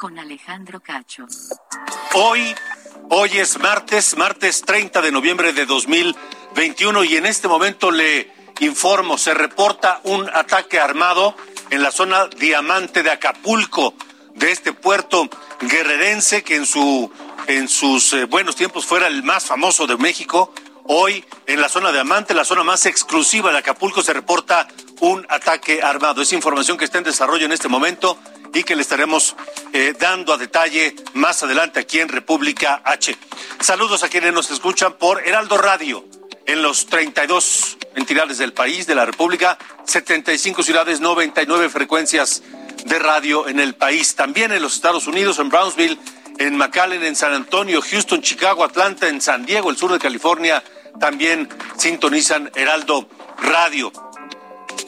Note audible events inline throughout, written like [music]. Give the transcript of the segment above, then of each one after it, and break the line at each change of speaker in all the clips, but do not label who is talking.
Con Alejandro Cacho.
Hoy, hoy es martes, martes 30 de noviembre de 2021 y en este momento le informo, se reporta un ataque armado en la zona Diamante de Acapulco, de este puerto guerrerense que en, su, en sus eh, buenos tiempos fuera el más famoso de México. Hoy, en la zona Diamante, la zona más exclusiva de Acapulco, se reporta un ataque armado. Es información que está en desarrollo en este momento y que le estaremos eh, dando a detalle más adelante aquí en República H. Saludos a quienes nos escuchan por Heraldo Radio en los 32 entidades del país, de la República, 75 ciudades, 99 frecuencias de radio en el país. También en los Estados Unidos, en Brownsville, en McAllen, en San Antonio, Houston, Chicago, Atlanta, en San Diego, el sur de California, también sintonizan Heraldo Radio.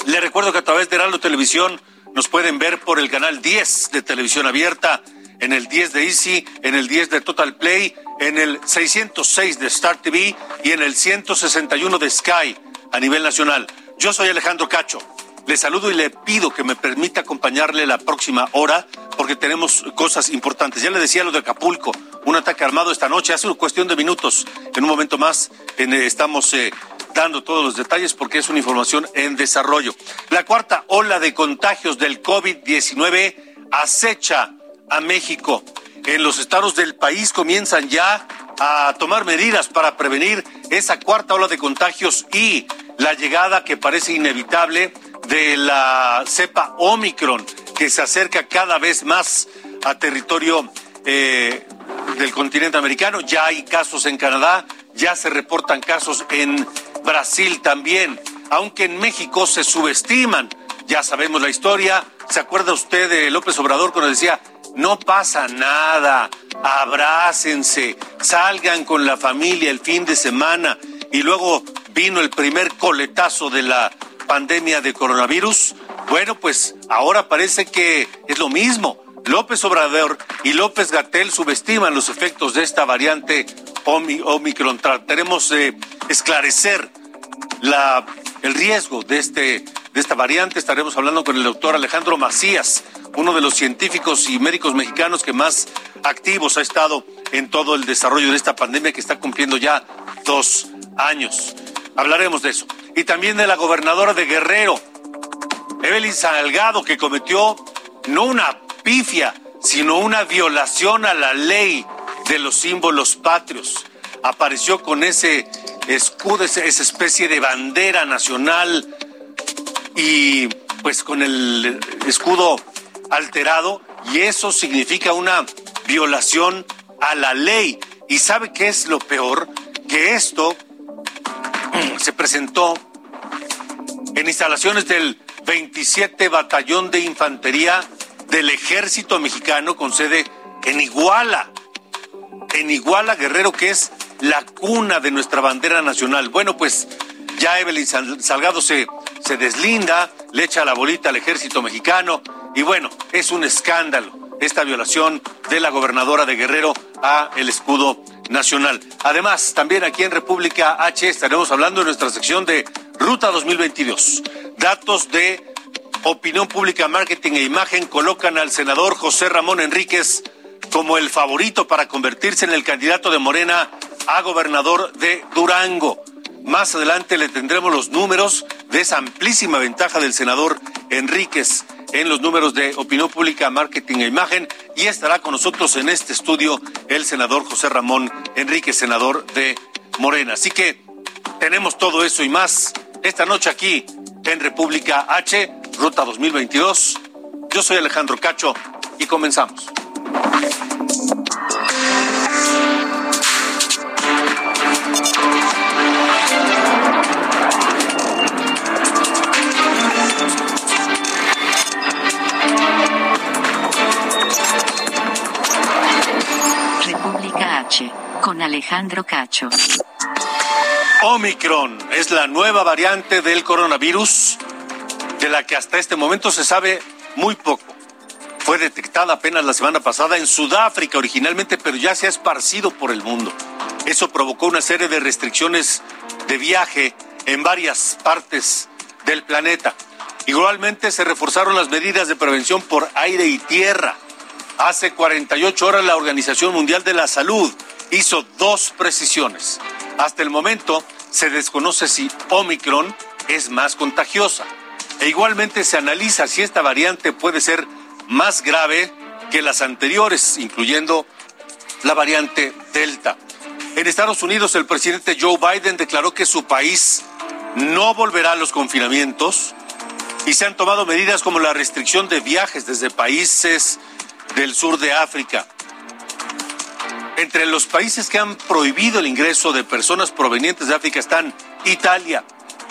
Le recuerdo que a través de Heraldo Televisión nos pueden ver por el canal 10 de televisión abierta, en el 10 de Easy, en el 10 de Total Play, en el 606 de Star TV y en el 161 de Sky a nivel nacional. Yo soy Alejandro Cacho. Le saludo y le pido que me permita acompañarle la próxima hora porque tenemos cosas importantes. Ya le decía lo de Acapulco, un ataque armado esta noche, hace una cuestión de minutos. En un momento más en, eh, estamos eh, dando todos los detalles porque es una información en desarrollo. La cuarta ola de contagios del COVID-19 acecha a México. En los estados del país comienzan ya a tomar medidas para prevenir esa cuarta ola de contagios y la llegada que parece inevitable de la cepa Omicron, que se acerca cada vez más a territorio eh, del continente americano. Ya hay casos en Canadá, ya se reportan casos en Brasil también, aunque en México se subestiman. Ya sabemos la historia. ¿Se acuerda usted de López Obrador cuando decía, no pasa nada, abrácense, salgan con la familia el fin de semana? Y luego vino el primer coletazo de la pandemia de coronavirus. Bueno, pues ahora parece que es lo mismo. López Obrador y López Gatel subestiman los efectos de esta variante Omicron. Trataremos de esclarecer la, el riesgo de, este, de esta variante. Estaremos hablando con el doctor Alejandro Macías, uno de los científicos y médicos mexicanos que más activos ha estado en todo el desarrollo de esta pandemia que está cumpliendo ya dos años. Hablaremos de eso. Y también de la gobernadora de Guerrero, Evelyn Salgado, que cometió no una pifia, sino una violación a la ley de los símbolos patrios. Apareció con ese escudo, esa especie de bandera nacional y pues con el escudo alterado y eso significa una violación a la ley. ¿Y sabe qué es lo peor? Que esto [clears throat] se presentó en instalaciones del 27 Batallón de Infantería del Ejército Mexicano con sede en Iguala, en Iguala Guerrero, que es la cuna de nuestra bandera nacional. Bueno, pues ya Evelyn Salgado se, se deslinda, le echa la bolita al ejército mexicano y bueno, es un escándalo esta violación de la gobernadora de Guerrero a el escudo nacional. Además, también aquí en República H estaremos hablando de nuestra sección de Ruta 2022. Datos de opinión pública, marketing e imagen colocan al senador José Ramón Enríquez como el favorito para convertirse en el candidato de Morena a gobernador de Durango. Más adelante le tendremos los números de esa amplísima ventaja del senador Enríquez en los números de opinión pública, marketing e imagen y estará con nosotros en este estudio el senador José Ramón Enríquez, senador de Morena. Así que tenemos todo eso y más esta noche aquí en República H, Ruta 2022. Yo soy Alejandro Cacho y comenzamos.
República H, con Alejandro Cacho.
Omicron es la nueva variante del coronavirus de la que hasta este momento se sabe muy poco. Fue detectada apenas la semana pasada en Sudáfrica originalmente, pero ya se ha esparcido por el mundo. Eso provocó una serie de restricciones de viaje en varias partes del planeta. Igualmente se reforzaron las medidas de prevención por aire y tierra. Hace 48 horas la Organización Mundial de la Salud hizo dos precisiones. Hasta el momento se desconoce si Omicron es más contagiosa. E igualmente se analiza si esta variante puede ser más grave que las anteriores, incluyendo la variante Delta. En Estados Unidos, el presidente Joe Biden declaró que su país no volverá a los confinamientos y se han tomado medidas como la restricción de viajes desde países del sur de África. Entre los países que han prohibido el ingreso de personas provenientes de África están Italia,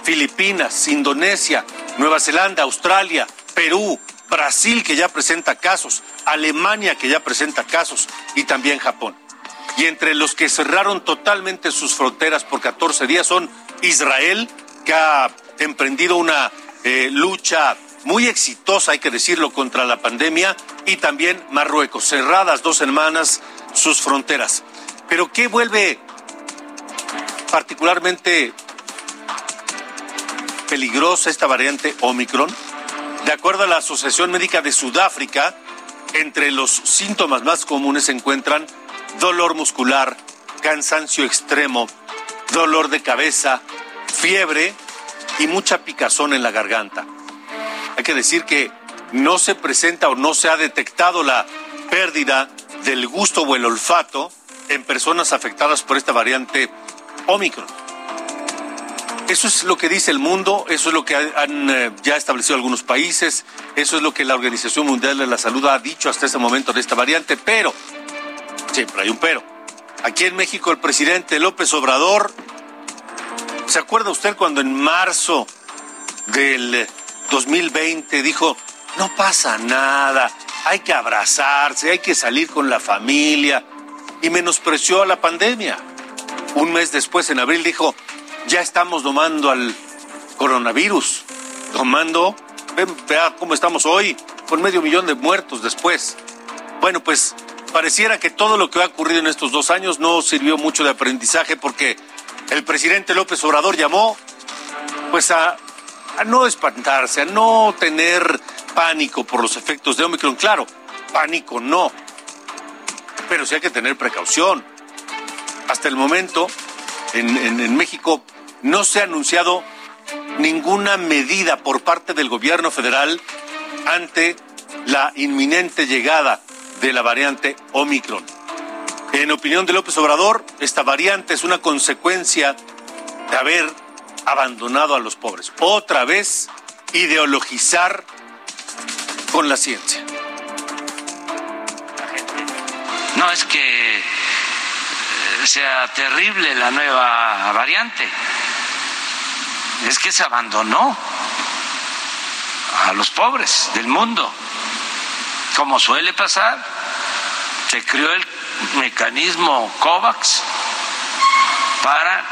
Filipinas, Indonesia, Nueva Zelanda, Australia, Perú, Brasil, que ya presenta casos, Alemania, que ya presenta casos, y también Japón. Y entre los que cerraron totalmente sus fronteras por 14 días son Israel, que ha emprendido una eh, lucha muy exitosa, hay que decirlo, contra la pandemia, y también Marruecos, cerradas dos semanas sus fronteras. Pero ¿qué vuelve particularmente peligrosa esta variante Omicron? De acuerdo a la Asociación Médica de Sudáfrica, entre los síntomas más comunes se encuentran dolor muscular, cansancio extremo, dolor de cabeza, fiebre y mucha picazón en la garganta. Hay que decir que no se presenta o no se ha detectado la pérdida del gusto o el olfato en personas afectadas por esta variante Omicron. Eso es lo que dice el mundo, eso es lo que han eh, ya establecido algunos países, eso es lo que la Organización Mundial de la Salud ha dicho hasta este momento de esta variante, pero, siempre hay un pero. Aquí en México el presidente López Obrador, ¿se acuerda usted cuando en marzo del 2020 dijo, no pasa nada, hay que abrazarse, hay que salir con la familia, y menospreció a la pandemia? Un mes después, en abril, dijo, ya estamos domando al coronavirus, domando, vea cómo estamos hoy, con medio millón de muertos después. Bueno, pues pareciera que todo lo que ha ocurrido en estos dos años no sirvió mucho de aprendizaje porque el presidente López Obrador llamó pues a, a no espantarse, a no tener pánico por los efectos de Omicron. Claro, pánico no, pero sí hay que tener precaución. Hasta el momento, en, México no se ha anunciado ninguna medida por parte del gobierno federal ante la inminente llegada de la variante Omicron. En opinión de López Obrador, esta variante es una consecuencia de haber abandonado a los pobres. Otra vez, ideologizar con la ciencia.
No es que sea terrible la nueva variante. Es que se abandonó a los pobres del mundo. Como suele pasar, se creó el mecanismo COVAX para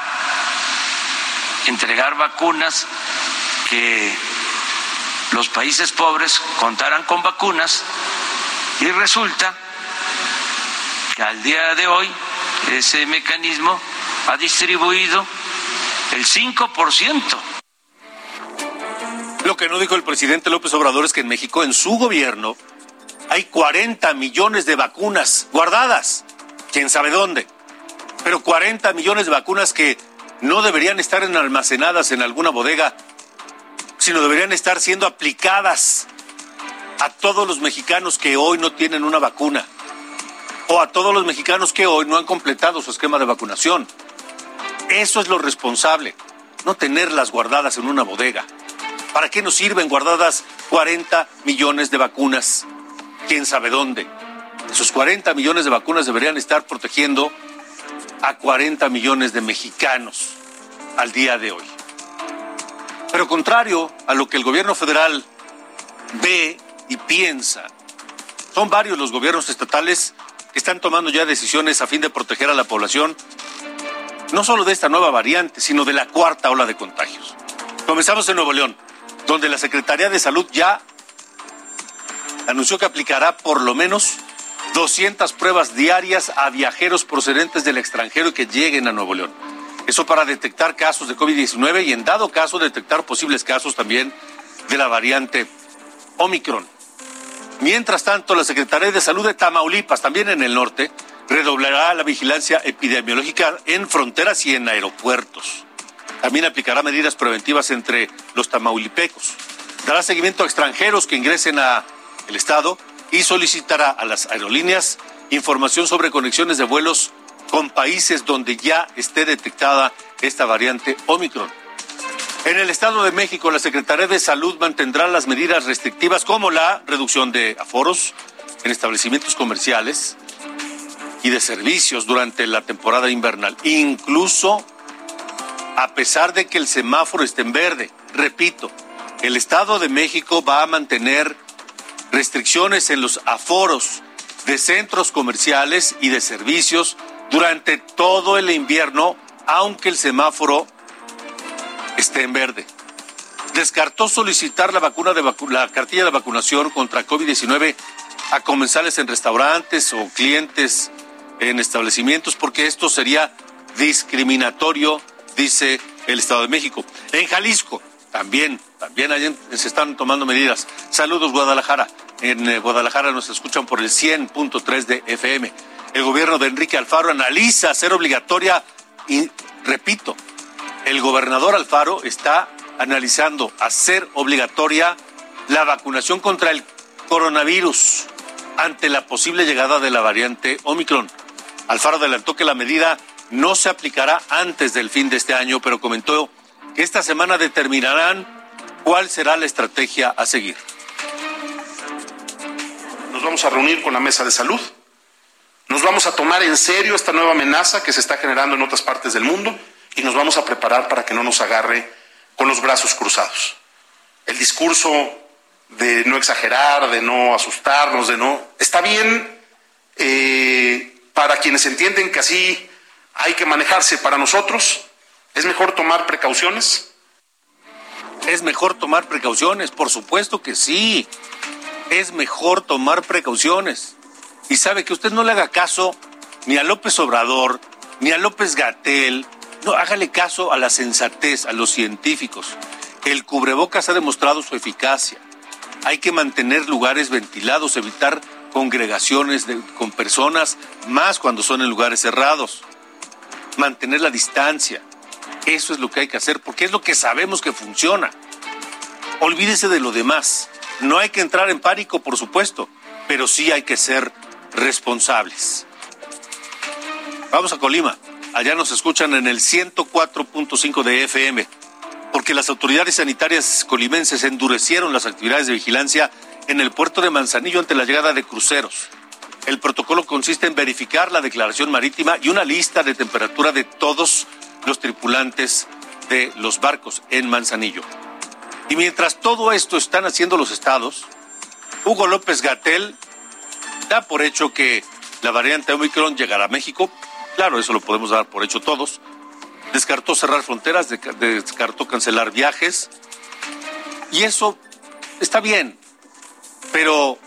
entregar vacunas que los países pobres contaran con vacunas y resulta que al día de hoy ese mecanismo ha distribuido el 5%.
Lo que no dijo el presidente López Obrador es que en México, en su gobierno, hay 40 millones de vacunas guardadas. ¿Quién sabe dónde? Pero 40 millones de vacunas que no deberían estar almacenadas en alguna bodega, sino deberían estar siendo aplicadas a todos los mexicanos que hoy no tienen una vacuna o a todos los mexicanos que hoy no han completado su esquema de vacunación. Eso es lo responsable, no tenerlas guardadas en una bodega. ¿Para qué nos sirven guardadas 40 millones de vacunas? ¿Quién sabe dónde? Esos 40 millones de vacunas deberían estar protegiendo a 40 millones de mexicanos al día de hoy. Pero contrario a lo que el gobierno federal ve y piensa, son varios los gobiernos estatales que están tomando ya decisiones a fin de proteger a la población, no solo de esta nueva variante, sino de la cuarta ola de contagios. Comenzamos en Nuevo León, donde la Secretaría de Salud ya anunció que aplicará por lo menos 200 pruebas diarias a viajeros procedentes del extranjero que lleguen a Nuevo León. Eso para detectar casos de COVID-19 y en dado caso detectar posibles casos también de la variante Omicron. Mientras tanto, la Secretaría de Salud de Tamaulipas, también en el norte, redoblará la vigilancia epidemiológica en fronteras y en aeropuertos. También aplicará medidas preventivas entre los tamaulipecos. Dará seguimiento a extranjeros que ingresen a el estado y solicitará a las aerolíneas información sobre conexiones de vuelos con países donde ya esté detectada esta variante Omicron. En el Estado de México, la Secretaría de Salud mantendrá las medidas restrictivas como la reducción de aforos en establecimientos comerciales y de servicios durante la temporada invernal, incluso a pesar de que el semáforo esté en verde. Repito, el Estado de México va a mantener restricciones en los aforos de centros comerciales y de servicios durante todo el invierno, aunque el semáforo esté en verde. Descartó solicitar la vacuna de la cartilla de vacunación contra COVID-19 a comensales en restaurantes o clientes en establecimientos porque esto sería discriminatorio, dice el Estado de México. En Jalisco también, también se están tomando medidas. Saludos Guadalajara. En eh, Guadalajara nos escuchan por el 100.3 de FM el gobierno de Enrique Alfaro analiza hacer obligatoria, y repito, el gobernador Alfaro está analizando hacer obligatoria la vacunación contra el coronavirus ante la posible llegada de la variante Omicron. Alfaro adelantó que la medida no se aplicará antes del fin de este año, pero comentó que esta semana determinarán cuál será la estrategia a seguir.
Nos vamos a reunir con la mesa de salud nos vamos a tomar en serio esta nueva amenaza que se está generando en otras partes del mundo y nos vamos a preparar para que no nos agarre con los brazos cruzados. El discurso de no exagerar, de no asustarnos, de no... Está bien eh, para quienes entienden que así hay que manejarse. Para nosotros es mejor tomar precauciones.
Es mejor tomar precauciones, por supuesto que sí. Es mejor tomar precauciones y sabe que usted no le haga caso ni a López Obrador, ni a López Gatel, no, hágale caso a la sensatez, a los científicos. El cubrebocas ha demostrado su eficacia. Hay que mantener lugares ventilados, evitar congregaciones con personas, más cuando son en lugares cerrados. Mantener la distancia. Eso es lo que hay que hacer, porque es lo que sabemos que funciona. Olvídese de lo demás. No hay que entrar en pánico, por supuesto, pero sí hay que ser responsables. Vamos a Colima. Allá nos escuchan en el 104.5 de FM, porque las autoridades sanitarias colimenses endurecieron las actividades de vigilancia en el puerto de Manzanillo ante la llegada de cruceros. El protocolo consiste en verificar la declaración marítima y una lista de temperatura de todos los tripulantes de los barcos en Manzanillo. Y mientras todo esto están haciendo los estados, Hugo López Gatel da por hecho que la variante Omicron llegará a México. Claro, eso lo podemos dar por hecho todos. Descartó cerrar fronteras, descartó cancelar viajes. Y eso está bien, pero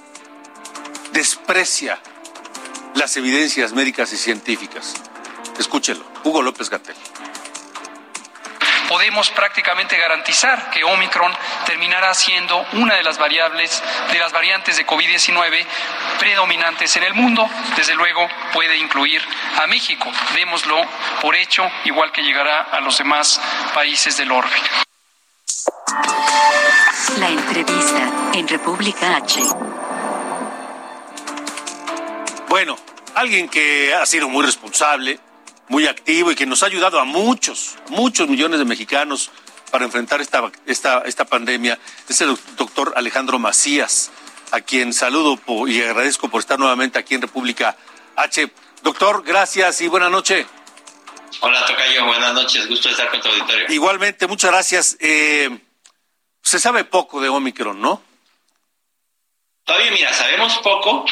desprecia las evidencias médicas y científicas. Escúchelo, Hugo López Gatel
podemos prácticamente garantizar que Omicron terminará siendo una de las variables, de las variantes de COVID-19 predominantes en el mundo. Desde luego puede incluir a México. Démoslo por hecho, igual que llegará a los demás países del orbe.
La entrevista en República H.
Bueno, alguien que ha sido muy responsable, muy activo y que nos ha ayudado a muchos, muchos millones de mexicanos para enfrentar esta, esta, esta pandemia es el doctor Alejandro Macías, a quien saludo y agradezco por estar nuevamente aquí en República H. Doctor, gracias y buena noche.
Hola, Tocayo, buenas noches, gusto estar con tu auditorio.
Igualmente, muchas gracias. Eh, se sabe poco de Omicron, ¿no?
Todavía, mira, sabemos poco,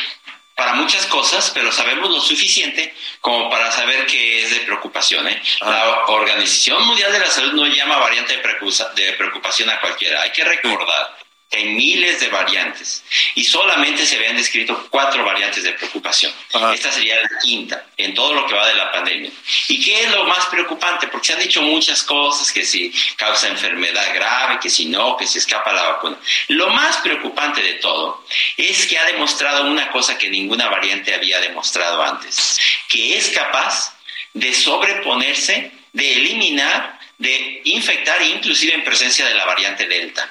para muchas cosas, pero sabemos lo suficiente como para saber que es de preocupación. ¿eh?
Ah.
La Organización Mundial de la Salud no llama variante de preocupa- de preocupación a cualquiera. Hay que recordar que hay miles de variantes y solamente se habían descrito cuatro variantes de preocupación.
Ajá.
Esta sería la quinta en todo lo que va de la pandemia. ¿Y qué es lo más preocupante? Porque se han dicho muchas cosas, que si causa enfermedad grave, que si no, que si escapa la vacuna. Lo más preocupante de todo es que ha demostrado una cosa que ninguna variante había demostrado antes, que es capaz de sobreponerse, de eliminar, de infectar inclusive en presencia de la variante Delta.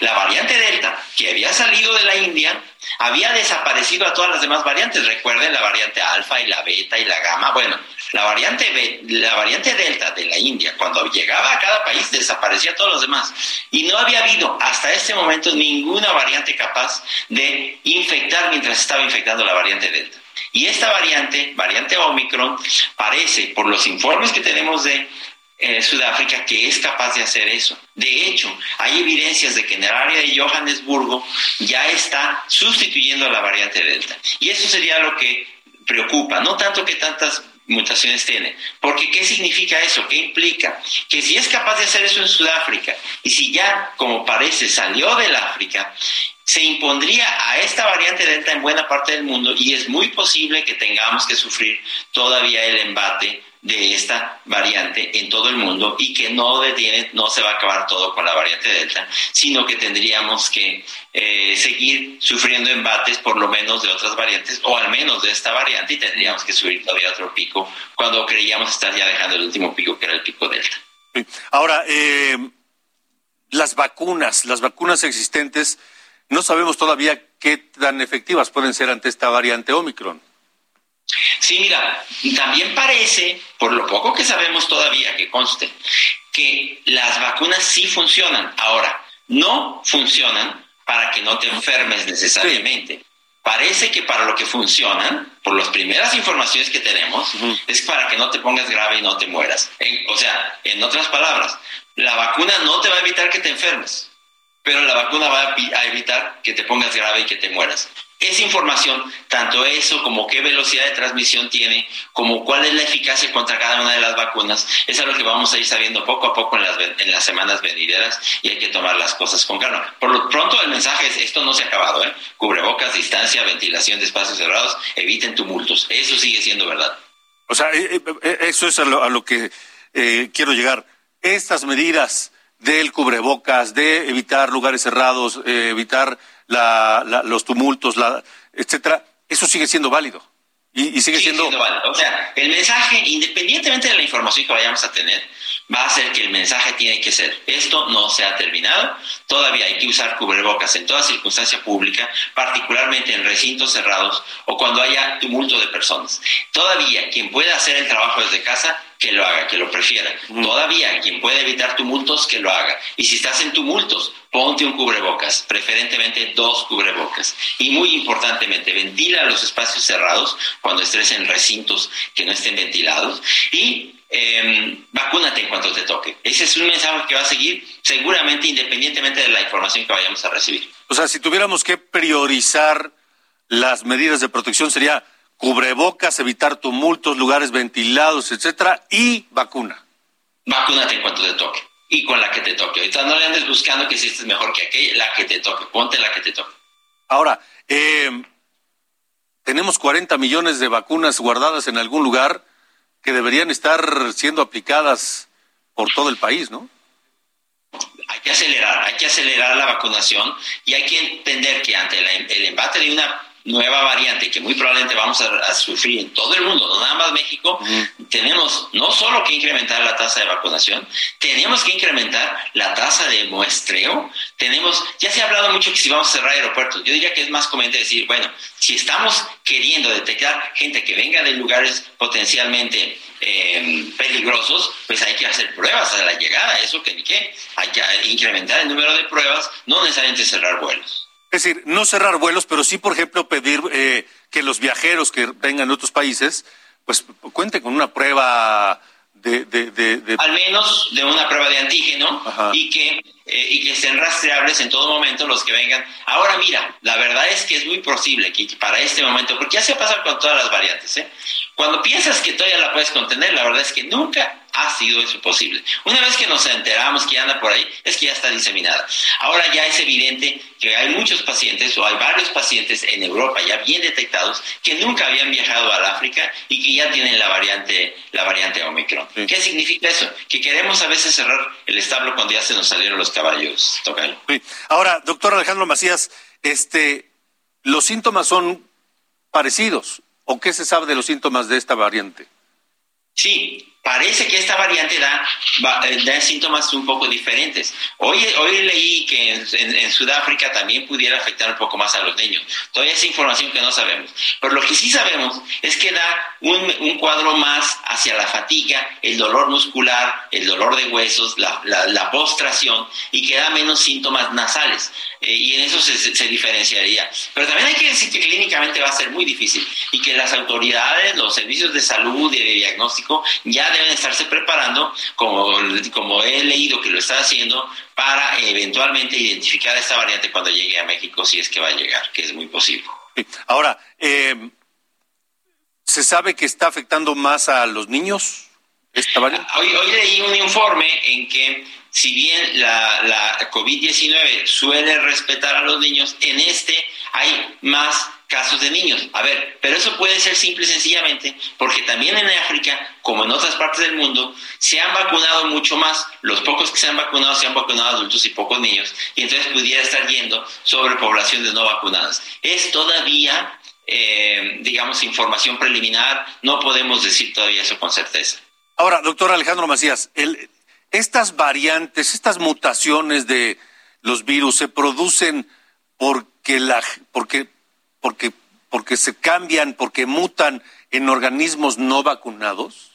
La variante Delta, que había salido de la India, había desaparecido a todas las demás variantes. Recuerden la variante alfa y la beta y la gamma. Bueno, la variante, la variante Delta de la India, cuando llegaba a cada país, desaparecía a todos los demás. Y no había habido hasta este momento ninguna variante capaz de infectar mientras estaba infectando la variante Delta. Y esta variante, variante Omicron, parece, por los informes que tenemos de eh, Sudáfrica, que es capaz de hacer eso. De hecho, hay evidencias de que en el área de Johannesburgo ya está sustituyendo a la variante Delta. Y eso sería lo que preocupa, no tanto que tantas mutaciones tiene, porque ¿qué significa eso? ¿Qué implica? Que si es capaz de hacer eso en Sudáfrica y si ya, como parece, salió del África, se impondría a esta variante delta en buena parte del mundo y es muy posible que tengamos que sufrir todavía el embate de esta variante en todo el mundo y que no detiene, no se va a acabar todo con la variante delta, sino que tendríamos que eh, seguir sufriendo embates por lo menos de otras variantes o al menos de esta variante y tendríamos que subir todavía otro pico cuando creíamos estar ya dejando el último pico que era el pico delta.
Ahora, eh, las vacunas, las vacunas existentes, no sabemos todavía qué tan efectivas pueden ser ante esta variante Omicron.
Sí, mira, también parece, por lo poco que sabemos todavía, que conste, que las vacunas sí funcionan. Ahora, no funcionan para que no te enfermes necesariamente. Parece que para lo que funcionan, por las primeras informaciones que tenemos, es para que no te pongas grave y no te mueras. En- o sea, en otras palabras, la vacuna no te va a evitar que te enfermes, pero la vacuna va a evi- a evitar que te pongas grave y que te mueras. Esa información, tanto eso como qué velocidad de transmisión tiene, como cuál es la eficacia contra cada una de las vacunas, es algo que vamos a ir sabiendo poco a poco en las, en las semanas venideras y hay que tomar las cosas con calma. Por lo pronto el mensaje es, esto no se ha acabado, ¿eh? Cubrebocas, distancia, ventilación de espacios cerrados, eviten tumultos. Eso sigue siendo verdad.
O sea, eh, eh, eso es a lo, a lo que eh, quiero llegar. Estas medidas del cubrebocas, de evitar lugares cerrados, eh, evitar la- la- los tumultos, la, etcétera, eso sigue siendo válido. Y, y sigue, siendo...
válido. O sea, el mensaje, independientemente de la información que vayamos a tener, va a ser que el mensaje tiene que ser, esto no se ha terminado, todavía hay que usar cubrebocas en toda circunstancia pública, particularmente en recintos cerrados o cuando haya tumulto de personas. Todavía quien pueda hacer el trabajo desde casa, que lo haga, que lo prefiera. Todavía quien pueda evitar tumultos, que lo haga. Y si estás en tumultos, ponte un cubrebocas, preferentemente dos cubrebocas. Y muy importantemente, ventila los espacios cerrados cuando estés en recintos que no estén ventilados y eh, vacúnate en cuanto te toque. Ese es un mensaje que va a seguir seguramente independientemente de la información que vayamos a recibir.
O sea, si tuviéramos que priorizar las medidas de protección sería cubrebocas, evitar tumultos, lugares ventilados, etcétera, y vacuna.
Vacúnate en cuanto te toque y con la que te toque. Ahorita no le andes buscando que si esta es mejor que aquella, la que te toque. Ponte la que te toque.
Ahora, eh, tenemos 40 millones de vacunas guardadas en algún lugar que deberían estar siendo aplicadas por todo el país, ¿no?
hay que acelerar, hay que acelerar la vacunación y hay que entender que ante el embate de una nueva variante que muy probablemente vamos a, a sufrir en todo el mundo, no nada más México, tenemos no solo que incrementar la tasa de vacunación, tenemos que incrementar la tasa de muestreo, tenemos, ya se ha hablado mucho que si vamos a cerrar aeropuertos, yo diría que es más conveniente decir, bueno, si estamos queriendo detectar gente que venga de lugares potencialmente eh, peligrosos, pues hay que hacer pruebas a la llegada, eso que ni qué, hay que incrementar el número de pruebas, no necesariamente cerrar vuelos.
Es decir, no cerrar vuelos, pero sí, por ejemplo, pedir eh, que los viajeros que vengan de otros países, pues cuenten con una prueba de, de, de,
Al menos de una prueba de antígeno y que, eh, y que estén rastreables en todo momento los que vengan. Ahora mira, la verdad es que es muy posible que para este momento, porque ya se ha pasado con todas las variantes, ¿eh? cuando piensas que todavía la puedes contener, la verdad es que nunca ha sido eso posible. Una vez que nos enteramos que anda por ahí, es que ya está diseminada. Ahora ya es evidente que hay muchos pacientes o hay varios pacientes en Europa ya bien detectados que nunca habían viajado al África y que ya tienen la variante, la variante Omicron. ¿Qué significa eso? Que queremos a veces cerrar el establo cuando ya se nos salieron los caballos. Tocayo.
Ahora, doctor Alejandro Macías, este, los síntomas son parecidos. ¿O qué se sabe de los síntomas de esta variante?
Sí, parece que esta variante da, eh, da síntomas un poco diferentes. Hoy, hoy leí que en, Sudáfrica también pudiera afectar un poco más a los niños. Todavía es información que no sabemos. Pero lo que sí sabemos es que da un, un cuadro más hacia la fatiga, el dolor muscular, el dolor de huesos, la, la, la postración y que da menos síntomas nasales. Eh, y en eso se, se, diferenciaría. Pero también hay que decir que clínicamente va a ser muy difícil y que las autoridades, los servicios de salud y de diagnóstico ya deben estarse preparando, como, como he leído que lo está haciendo, para eventualmente identificar esta variante cuando llegue a México, si es que va a llegar, que es muy posible.
Ahora, eh, ¿se sabe que está afectando más a los niños? Esta variante?
Hoy, hoy leí un informe en que si bien la, la COVID-19 suele respetar a los niños, en este hay más casos de niños. A ver, pero eso puede ser simple y sencillamente porque también en África, como en otras partes del mundo, se han vacunado mucho más. Los pocos que se han vacunado se han vacunado adultos y pocos niños, y entonces pudiera estar yendo sobre población de no vacunadas. Es todavía, eh, digamos, información preliminar, no podemos decir todavía eso con certeza.
Ahora, doctor Alejandro Macías, el, estas variantes, estas mutaciones de los virus se producen porque la porque porque porque se cambian, porque mutan en organismos no vacunados?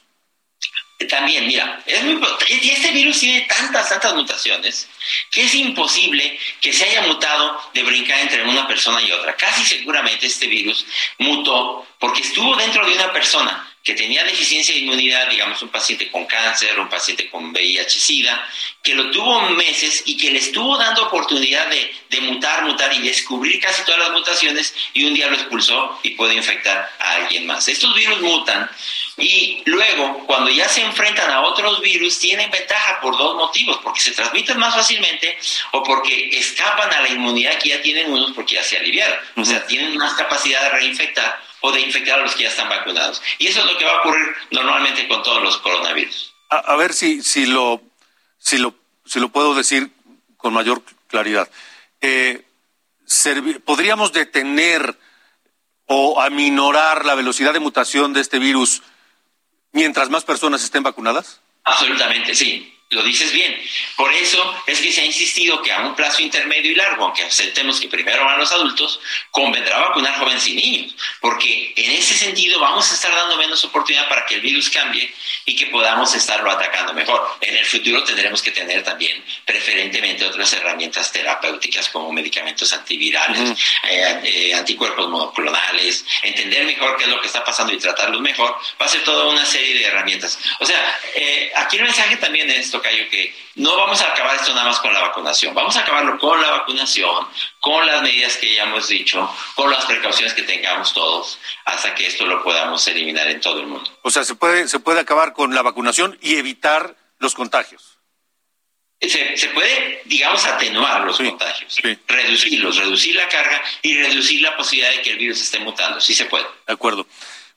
También, mira, es muy, este virus tiene tantas, tantas mutaciones que es imposible que se haya mutado de brincar entre una persona y otra. Casi seguramente este virus mutó porque estuvo dentro de una persona que tenía deficiencia de inmunidad, digamos un paciente con cáncer, un paciente con VIH-Sida, que lo tuvo meses y que le estuvo dando oportunidad de, de, mutar, mutar y descubrir casi todas las mutaciones y un día lo expulsó y puede infectar a alguien más. Estos virus mutan y luego cuando ya se enfrentan a otros virus tienen ventaja por dos motivos, porque se transmiten más fácilmente o porque escapan a la inmunidad que ya tienen unos porque ya se aliviaron, o sea, tienen más capacidad de reinfectar o de infectar a los que ya están vacunados. Y eso es lo que va a ocurrir normalmente con todos los coronavirus.
A, ver si, si, lo, si, lo, si lo puedo decir con mayor claridad. Eh, ¿Podríamos detener o aminorar la velocidad de mutación de este virus mientras más personas estén vacunadas?
Absolutamente, sí. Lo dices bien. Por eso es que se ha insistido que a un plazo intermedio y largo, aunque aceptemos que primero van los adultos, convendrá vacunar jóvenes y niños, porque en ese sentido vamos a estar dando menos oportunidad para que el virus cambie y que podamos estarlo atacando mejor. En el futuro tendremos que tener también preferentemente otras herramientas terapéuticas como medicamentos antivirales, eh, eh, anticuerpos monoclonales, entender mejor qué es lo que está pasando y tratarlos mejor, va a ser toda una serie de herramientas. O sea, eh, aquí el mensaje también es esto que no vamos a acabar esto nada más con la vacunación, vamos a acabarlo con la vacunación, con las medidas que ya hemos dicho, con las precauciones que tengamos todos, hasta que esto lo podamos eliminar en todo el mundo.
O sea, se puede, se puede acabar con la vacunación y evitar los contagios.
Se, puede, digamos, atenuar los contagios, reducirlos, reducir la carga y reducir la posibilidad de que el virus esté mutando. Sí se puede.
De acuerdo.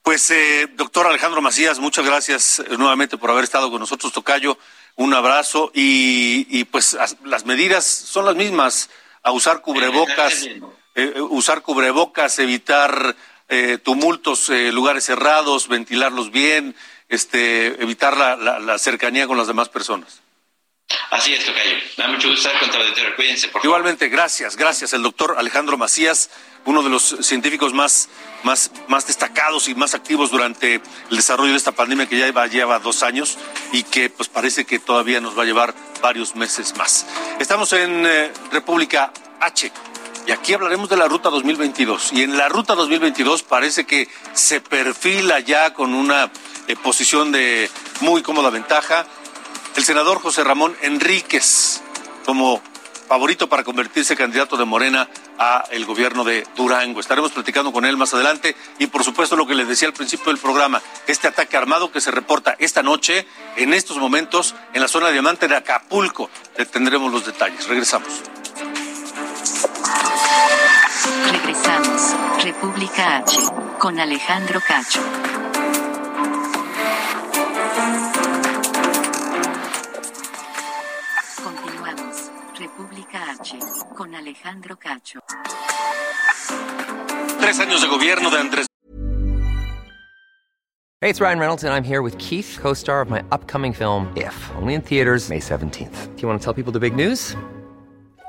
Pues, eh, doctor Alejandro Macías, muchas gracias eh, nuevamente por haber estado con nosotros, Tocayo un abrazo y, pues las medidas son las mismas, a usar cubrebocas, eh, eh, usar cubrebocas, evitar eh, tumultos, lugares cerrados, ventilarlos bien, este, evitar la, cercanía con las demás personas.
Así es, Tocayo. Me da mucho gusto estar con. Cuídense, por
Igualmente, gracias, gracias. El doctor Alejandro Macías, uno de los científicos más más, más destacados y más activos durante el desarrollo de esta pandemia que ya lleva, dos años y que pues parece que todavía nos va a llevar varios meses más. Estamos en eh, República H. Y aquí hablaremos de la ruta 2022. Y en la ruta 2022 parece que se perfila ya con una eh, posición de muy cómoda ventaja. El senador José Ramón Enríquez como favorito para convertirse candidato de Morena a el gobierno de Durango. Estaremos platicando con él más adelante y por supuesto lo que les decía al principio del programa, este ataque armado que se reporta esta noche, en estos momentos, en la zona de Diamante de Acapulco. tendremos los detalles. Regresamos.
Regresamos. República H. Con Alejandro Cacho. H. Con Alejandro Cacho.
Tres años de gobierno de Andrés.
Hey, it's Ryan Reynolds, and I'm here with Keith, co star of my upcoming film, If, only in theaters, May 17th. Do you want to tell people the big news?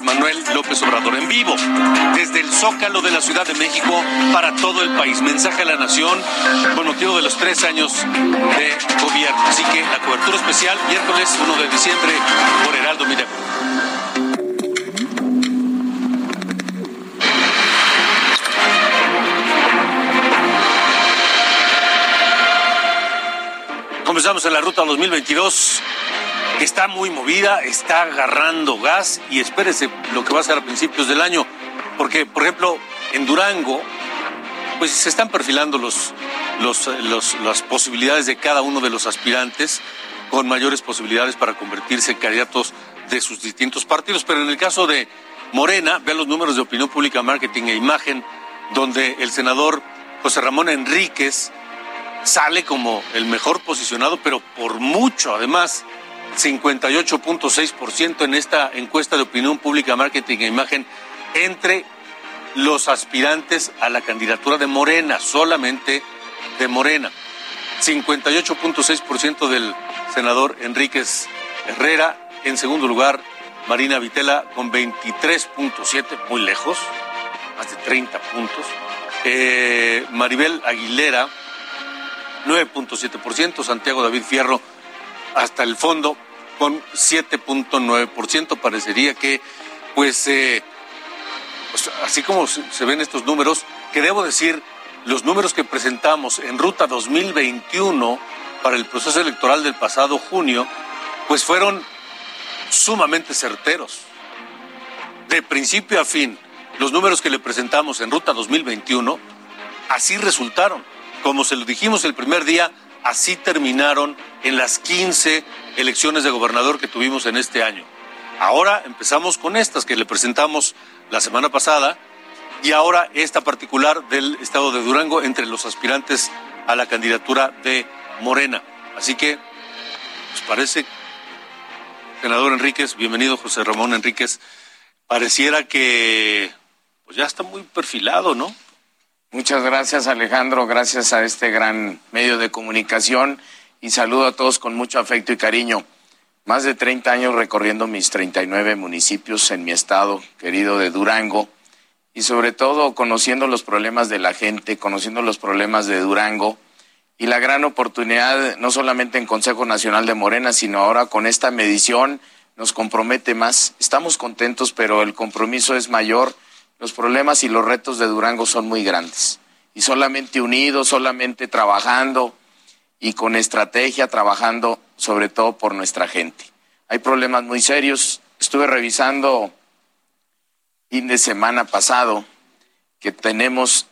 Manuel López Obrador en vivo desde el Zócalo de la Ciudad de México para todo el país. Mensaje a la nación con motivo de los tres años de gobierno. Así que la cobertura especial miércoles 1 de diciembre por Heraldo Mira. Comenzamos en la ruta 2022 está muy movida, está agarrando gas y espérese lo que va a ser a principios del año, porque por ejemplo en Durango pues se están perfilando los, las posibilidades de cada uno de los aspirantes con mayores posibilidades para convertirse en candidatos de sus distintos partidos, pero en el caso de Morena, vean los números de opinión pública, marketing e imagen, donde el senador José Ramón Enríquez sale como el mejor posicionado, pero por mucho además 58.6% en esta encuesta de opinión pública, marketing e imagen entre los aspirantes a la candidatura de Morena, solamente de Morena. 58.6% del senador Enríquez Herrera. En segundo lugar, Marina Vitela con 23.7, muy lejos, más de 30 puntos. Eh, Maribel Aguilera, 9.7%. Santiago David Fierro, hasta el fondo, con 7.9%. Parecería que, pues, eh, así como se ven estos números, que debo decir, los números que presentamos en Ruta 2021 para el proceso electoral del pasado junio, pues fueron sumamente certeros. De principio a fin, los números que le presentamos en Ruta 2021, así resultaron. Como se lo dijimos el primer día, así terminaron en las 15 elecciones de gobernador que tuvimos en este año. Ahora empezamos con estas que le presentamos la semana pasada y ahora esta particular del estado de Durango entre los aspirantes a la candidatura de Morena. Así que, pues parece, senador Enríquez, bienvenido José Ramón Enríquez, pareciera que pues ya está muy perfilado, ¿no?
Muchas gracias Alejandro, gracias a este gran medio de comunicación. Y saludo a todos con mucho afecto y cariño. Más de 30 años recorriendo mis 39 municipios en mi estado querido de Durango. Y sobre todo conociendo los problemas de la gente, conociendo los problemas de Durango. Y la gran oportunidad, no solamente en Consejo Nacional de Morena, sino ahora con esta medición nos compromete más. Estamos contentos, pero el compromiso es mayor los problemas y los retos de Durango son muy grandes. Y solamente unidos, solamente trabajando y con estrategia, trabajando sobre todo por nuestra gente. Hay problemas muy serios. Estuve revisando fin de semana pasado que tenemos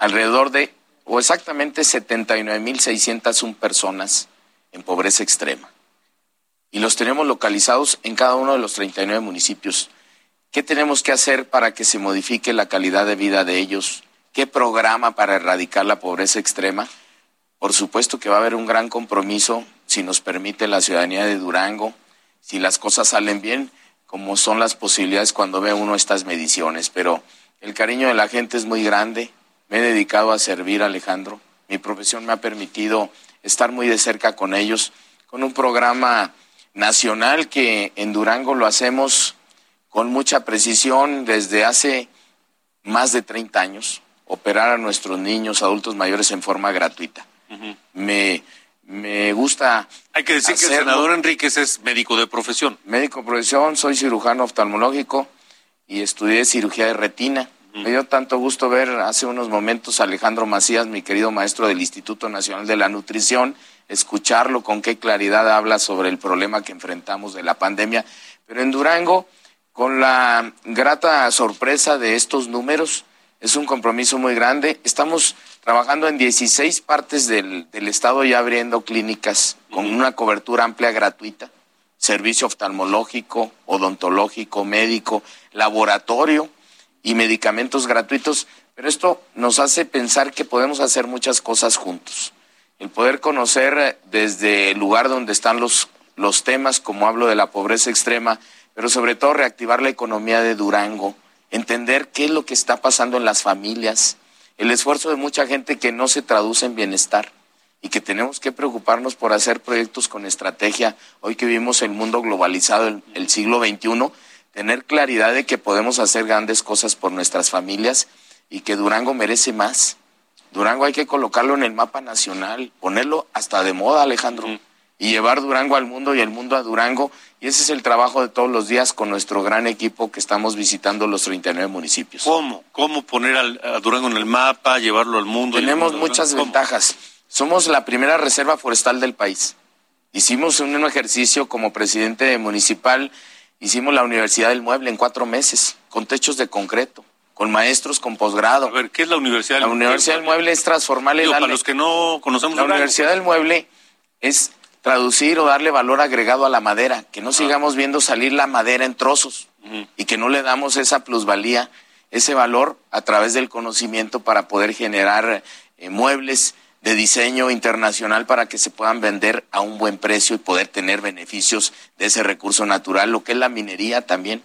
alrededor de, o exactamente 79.601 personas en pobreza extrema. Y los tenemos localizados en cada uno de los 39 municipios ¿Qué tenemos que hacer para que se modifique la calidad de vida de ellos? ¿Qué programa para erradicar la pobreza extrema? Por supuesto que va a haber un gran compromiso si nos permite la ciudadanía de Durango, si las cosas salen bien, como son las posibilidades cuando ve uno estas mediciones. Pero el cariño de la gente es muy grande. Me he dedicado a servir, Alejandro. Mi profesión me ha permitido estar muy de cerca con ellos, con un programa nacional que en Durango lo hacemos con mucha precisión desde hace más de 30 años, operar a nuestros niños, adultos mayores en forma gratuita. me, me gusta.
Hay que decir que el senador Enríquez es médico de profesión.
Médico de profesión, soy cirujano oftalmológico y estudié cirugía de retina. Me dio tanto gusto ver hace unos momentos a Alejandro Macías, mi querido maestro del Instituto Nacional de la Nutrición, escucharlo con qué claridad habla sobre el problema que enfrentamos de la pandemia. Pero en Durango, con la grata sorpresa de estos números, es un compromiso muy grande. Estamos trabajando en 16 partes del, del estado ya abriendo clínicas con una cobertura amplia gratuita, servicio oftalmológico, odontológico, médico, laboratorio y medicamentos gratuitos. Pero esto nos hace pensar que podemos hacer muchas cosas juntos. El poder conocer desde el lugar donde están los, los temas, como hablo de la pobreza extrema, pero sobre todo reactivar la economía de Durango, entender qué es lo que está pasando en las familias, el esfuerzo de mucha gente que no se traduce en bienestar y que tenemos que preocuparnos por hacer proyectos con estrategia. Hoy que vivimos el mundo globalizado, el, el siglo XXI, tener claridad de que podemos hacer grandes cosas por nuestras familias y que Durango merece más. Durango hay que colocarlo en el mapa nacional, ponerlo hasta de moda, Alejandro y llevar Durango al mundo y el mundo a Durango. Y ese es el trabajo de todos los días con nuestro gran equipo que estamos visitando los 39 municipios.
¿Cómo? ¿Cómo poner al, a Durango en el mapa, llevarlo al mundo?
Tenemos muchas ventajas. Somos la primera reserva forestal del país. Hicimos un ejercicio como presidente municipal, hicimos la Universidad del Mueble en cuatro meses, con techos de concreto con maestros con posgrado.
A ver, ¿qué es la Universidad del
Mueble? La Universidad del Mueble es transformar el
Para los que no conocemos
La Universidad del Mueble es traducir o darle valor agregado a la madera, que no sigamos viendo salir la madera en trozos y que no le damos esa plusvalía, ese valor a través del conocimiento para poder generar eh, muebles de diseño internacional para que se puedan vender a un buen precio y poder tener beneficios de ese recurso natural, lo que es la minería también,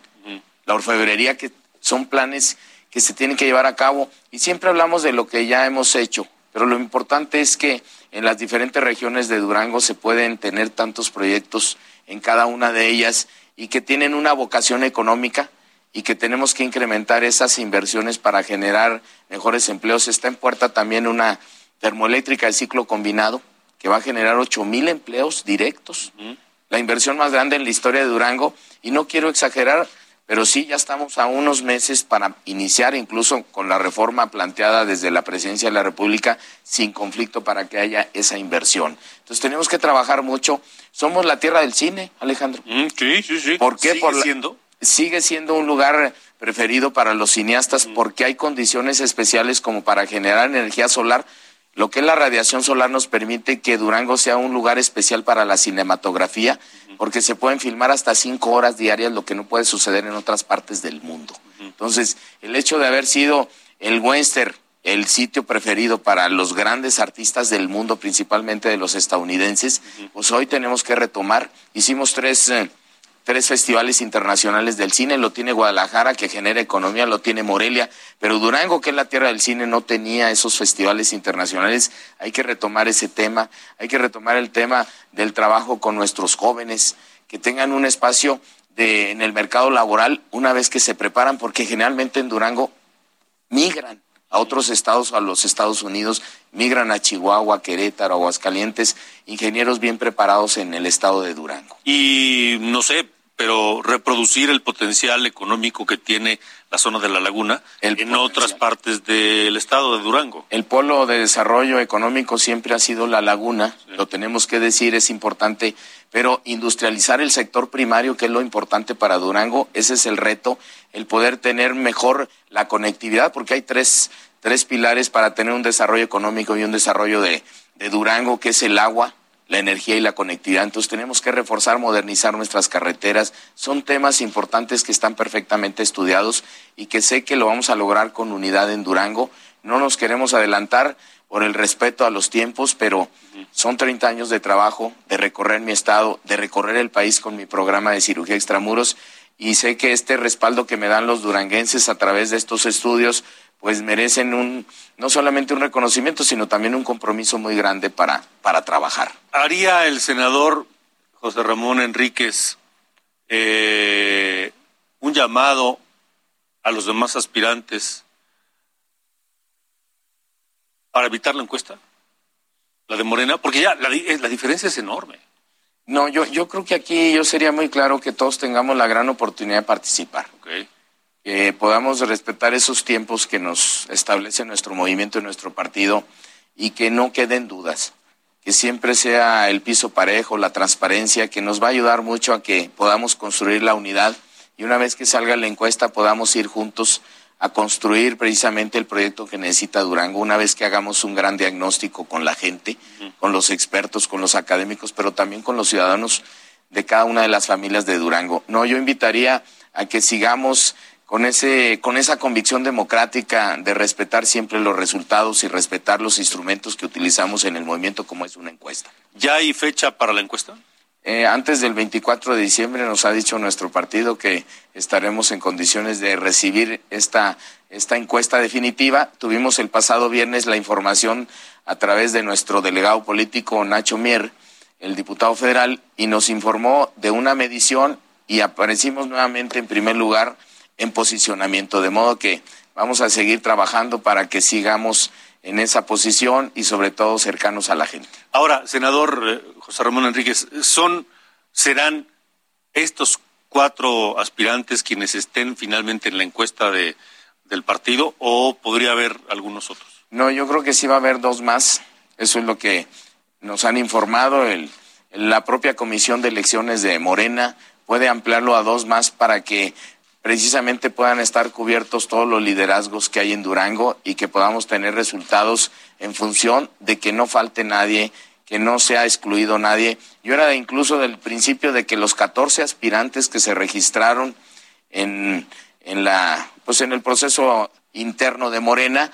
la orfebrería, que son planes que se tienen que llevar a cabo. Y siempre hablamos de lo que ya hemos hecho, pero lo importante es que en las diferentes regiones de Durango se pueden tener tantos proyectos en cada una de ellas y que tienen una vocación económica y que tenemos que incrementar esas inversiones para generar mejores empleos. Está en puerta también una termoeléctrica de ciclo combinado que va a generar ocho mil empleos directos, la inversión más grande en la historia de Durango. Y no quiero exagerar, pero sí ya estamos a unos meses para iniciar incluso con la reforma planteada desde la presidencia de la República sin conflicto para que haya esa inversión. Entonces tenemos que trabajar mucho. Somos la tierra del cine, Alejandro.
Mm, sí, sí, sí.
¿Por qué?
¿Sigue siendo?
Sigue siendo un lugar preferido para los cineastas
Mm.
porque hay condiciones especiales como para generar energía solar. Lo que es la radiación solar nos permite que Durango sea un lugar especial para la cinematografía, porque se pueden filmar hasta cinco horas diarias, lo que no puede suceder en otras partes del mundo. Entonces, el hecho de haber sido el Western el sitio preferido para los grandes artistas del mundo, principalmente de los estadounidenses, pues hoy tenemos que retomar. Hicimos tres, eh, tres festivales internacionales del cine, lo tiene Guadalajara, que genera economía, lo tiene Morelia, pero Durango, que es la tierra del cine, no tenía esos festivales internacionales. Hay que retomar ese tema, hay que retomar el tema del trabajo con nuestros jóvenes, que tengan un espacio de, en el mercado laboral una vez que se preparan, porque generalmente en Durango migran a otros estados, a los Estados Unidos, migran a Chihuahua, Querétaro, Aguascalientes, ingenieros bien preparados en el estado de Durango.
Y no sé, pero reproducir el potencial económico que tiene la zona de la laguna
El
en
potencial.
otras partes del estado de Durango.
El polo de desarrollo económico siempre ha sido la laguna, lo tenemos que decir, es importante, pero industrializar el sector primario, que es lo importante para Durango, ese es el reto, el poder tener mejor la conectividad, porque hay tres, tres pilares para tener un desarrollo económico y un desarrollo de, de Durango, que es el agua, la energía y la conectividad. Entonces tenemos que reforzar, modernizar nuestras carreteras. Son temas importantes que están perfectamente estudiados y que sé que lo vamos a lograr con unidad en Durango. No nos queremos adelantar por el respeto a los tiempos, pero son 30 años de trabajo, de recorrer mi estado, de recorrer el país con mi programa de cirugía extramuros y sé que este respaldo que me dan los duranguenses a través de estos estudios pues merecen un no solamente un reconocimiento, sino también un compromiso muy grande para, para trabajar.
¿Haría el senador José Ramón Enríquez, eh, un llamado a los demás aspirantes para evitar la encuesta, la de Morena, porque ya la, la diferencia es enorme.
No, yo, yo creo que aquí yo sería muy claro que todos tengamos la gran oportunidad de participar. Que podamos respetar esos tiempos que nos establece nuestro movimiento y nuestro partido y que no queden dudas. Que siempre sea el piso parejo, la transparencia, que nos va a ayudar mucho a que podamos construir la unidad y una vez que salga la encuesta podamos ir juntos a construir precisamente el proyecto que necesita Durango, una vez que hagamos un gran diagnóstico con la gente, con los expertos, con los académicos, pero también con los ciudadanos de cada una de las familias de Durango. No, yo invitaría a que sigamos con ese con esa convicción democrática de respetar siempre los resultados y respetar los instrumentos que utilizamos en el movimiento como es una encuesta.
¿Ya hay fecha para la encuesta?
Eh, antes del 24 de diciembre nos ha dicho nuestro partido que estaremos en condiciones de recibir esta, esta encuesta definitiva. Tuvimos el pasado viernes la información a través de nuestro delegado político Nacho Mier, el diputado federal, y nos informó de una medición y aparecimos nuevamente en primer lugar en posicionamiento, de modo que vamos a seguir trabajando para que sigamos en esa posición y sobre todo cercanos a la gente.
Ahora, senador eh, José Ramón Enríquez, ¿son, serán estos cuatro aspirantes quienes estén finalmente en la encuesta de, del partido o podría haber algunos otros?
No, yo creo que sí va a haber dos más. Eso es lo que nos han informado. El, la propia Comisión de Elecciones de Morena puede ampliarlo a dos más para que precisamente puedan estar cubiertos todos los liderazgos que hay en Durango y que podamos tener resultados en función de que no falte nadie, que no sea excluido nadie. Yo era incluso del principio de que los 14 aspirantes que se registraron en, en, la, pues en el proceso interno de Morena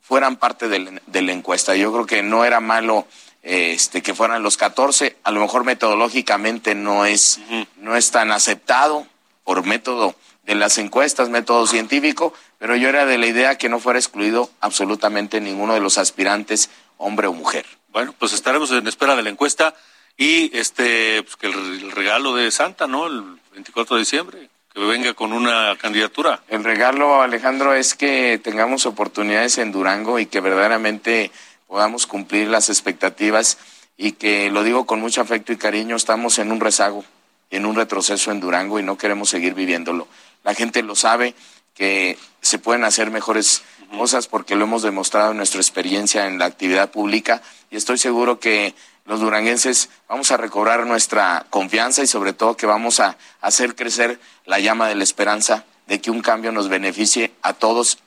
fueran parte de, la encuesta. Yo creo que no era malo este, que fueran los 14, a lo mejor metodológicamente no es, no es tan aceptado por método de las encuestas, método científico, pero yo era de la idea que no fuera excluido absolutamente ninguno de los aspirantes, hombre o mujer.
Bueno, pues estaremos en espera de la encuesta y este pues que el, regalo de Santa, ¿no? El 24 de diciembre, que venga con una candidatura.
El regalo, Alejandro, es que tengamos oportunidades en Durango y que verdaderamente podamos cumplir las expectativas y que lo digo con mucho afecto y cariño, estamos en un rezago, en un retroceso en Durango y no queremos seguir viviéndolo la gente lo sabe, que se pueden hacer mejores cosas porque lo hemos demostrado en nuestra experiencia en la actividad pública y estoy seguro que los duranguenses vamos a recobrar nuestra confianza y sobre todo que vamos a hacer crecer la llama de la esperanza de que un cambio nos beneficie a todos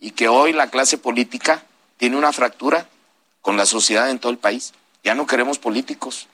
y que hoy la clase política tiene una fractura con la sociedad en todo el país. Ya no queremos políticos,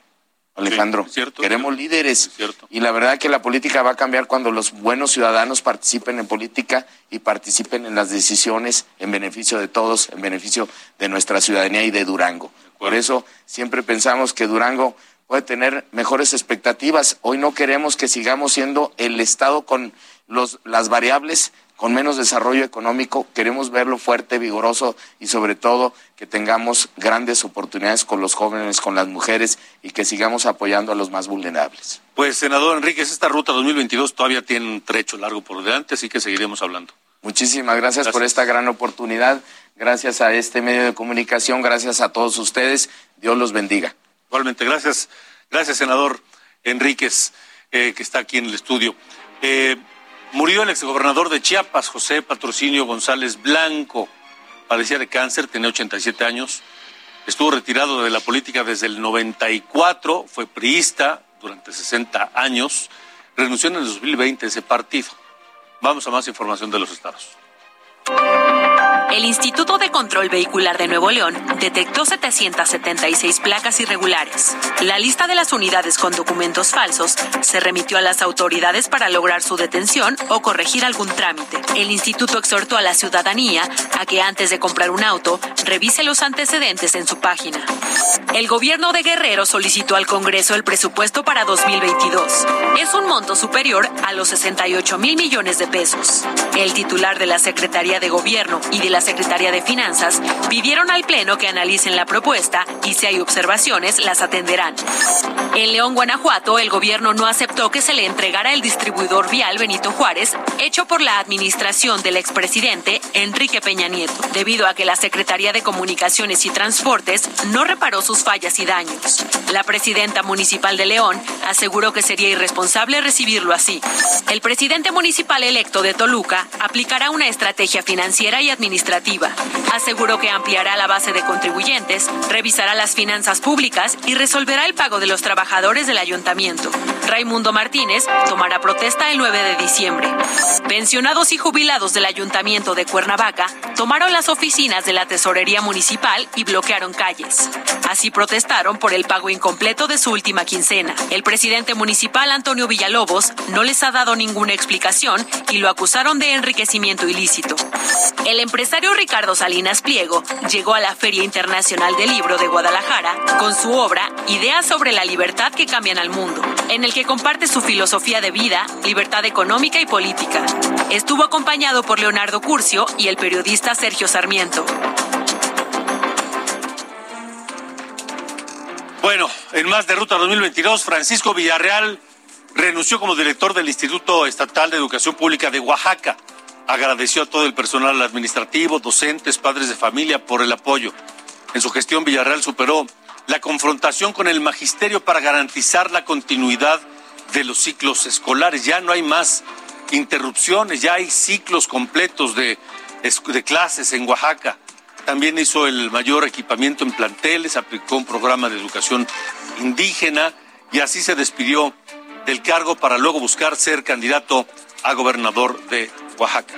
Alejandro. Queremos líderes. Y la verdad que la política va a cambiar cuando los buenos ciudadanos participen en política y participen en las decisiones en beneficio de todos, en beneficio de nuestra ciudadanía y de Durango. Por eso siempre pensamos que Durango puede tener mejores expectativas. Hoy no queremos que sigamos siendo el Estado con los, las variables con menos desarrollo económico, queremos verlo fuerte, vigoroso y sobre todo que tengamos grandes oportunidades con los jóvenes, con las mujeres y que sigamos apoyando a los más vulnerables.
Pues, senador Enríquez, esta ruta 2022 todavía tiene un trecho largo por delante, así que seguiremos hablando.
Muchísimas gracias, por esta gran oportunidad, gracias a este medio de comunicación, gracias a todos ustedes, Dios los bendiga.
Igualmente, gracias, gracias, senador Enríquez, eh, que está aquí en el estudio. Eh, Murió el exgobernador de Chiapas, José Patrocinio González Blanco. Padecía de cáncer, tenía 87 años. Estuvo retirado de la política desde el 94, fue priista durante 60 años. Renunció en el 2020 ese partido. Vamos a más información de los estados.
El Instituto de Control Vehicular de Nuevo León detectó 776 placas irregulares. La lista de las unidades con documentos falsos se remitió a las autoridades para lograr su detención o corregir algún trámite. El instituto exhortó a la ciudadanía a que antes de comprar un auto revise los antecedentes en su página. El gobierno de Guerrero solicitó al Congreso el presupuesto para 2022. Es un monto superior a los 68 mil millones de pesos. El titular de la Secretaría de Gobierno y de la Secretaría de Finanzas pidieron al Pleno que analicen la propuesta y si hay observaciones las atenderán. En León, Guanajuato, el gobierno no aceptó que se le entregara el distribuidor vial Benito Juárez, hecho por la administración del expresidente Enrique Peña Nieto, debido a que la Secretaría de Comunicaciones y Transportes no reparó sus fallas y daños. La presidenta municipal de León aseguró que sería irresponsable recibirlo así. El presidente municipal electo de Toluca aplicará una estrategia financiera y administrativa. Aseguró que ampliará la base de contribuyentes, revisará las finanzas públicas y resolverá el pago de los trabajadores del ayuntamiento. Raimundo Martínez tomará protesta el 9 de diciembre. Pensionados y jubilados del ayuntamiento de Cuernavaca tomaron las oficinas de la tesorería municipal y bloquearon calles. Así protestaron por el pago incompleto de su última quincena. El presidente municipal Antonio Villalobos no les ha dado ninguna explicación y lo acusaron de enriquecimiento ilícito. El empresario Ricardo Salinas Pliego llegó a la Feria Internacional del Libro de Guadalajara con su obra Ideas sobre la libertad que cambian al mundo, en el que comparte su filosofía de vida, libertad económica y política. Estuvo acompañado por Leonardo Curcio y el periodista Sergio Sarmiento.
Bueno, en más de Ruta 2022, Francisco Villarreal renunció como director del Instituto Estatal de Educación Pública de Oaxaca. Agradeció a todo el personal administrativo, docentes, padres de familia por el apoyo. En su gestión, Villarreal superó la confrontación con el magisterio para garantizar la continuidad de los ciclos escolares. Ya no hay más interrupciones, ya hay ciclos completos de, clases en Oaxaca. También hizo el mayor equipamiento en planteles, aplicó un programa de educación indígena y así se despidió del cargo para luego buscar ser candidato a gobernador de Oaxaca.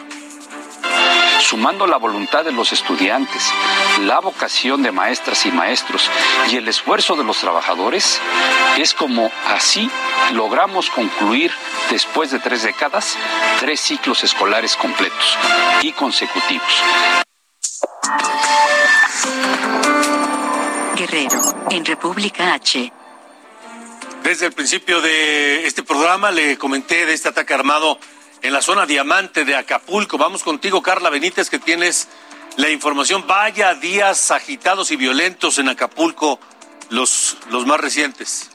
Sumando la voluntad de los estudiantes, la vocación de maestras y maestros y el esfuerzo de los trabajadores, es como así logramos concluir después de tres décadas tres ciclos escolares completos y consecutivos.
Guerrero, en República H.
Desde el principio de este programa le comenté de este ataque armado en la zona diamante de Acapulco. Vamos contigo, Carla Benítez, que tienes la información. Vaya días agitados y violentos en Acapulco, los, los más recientes.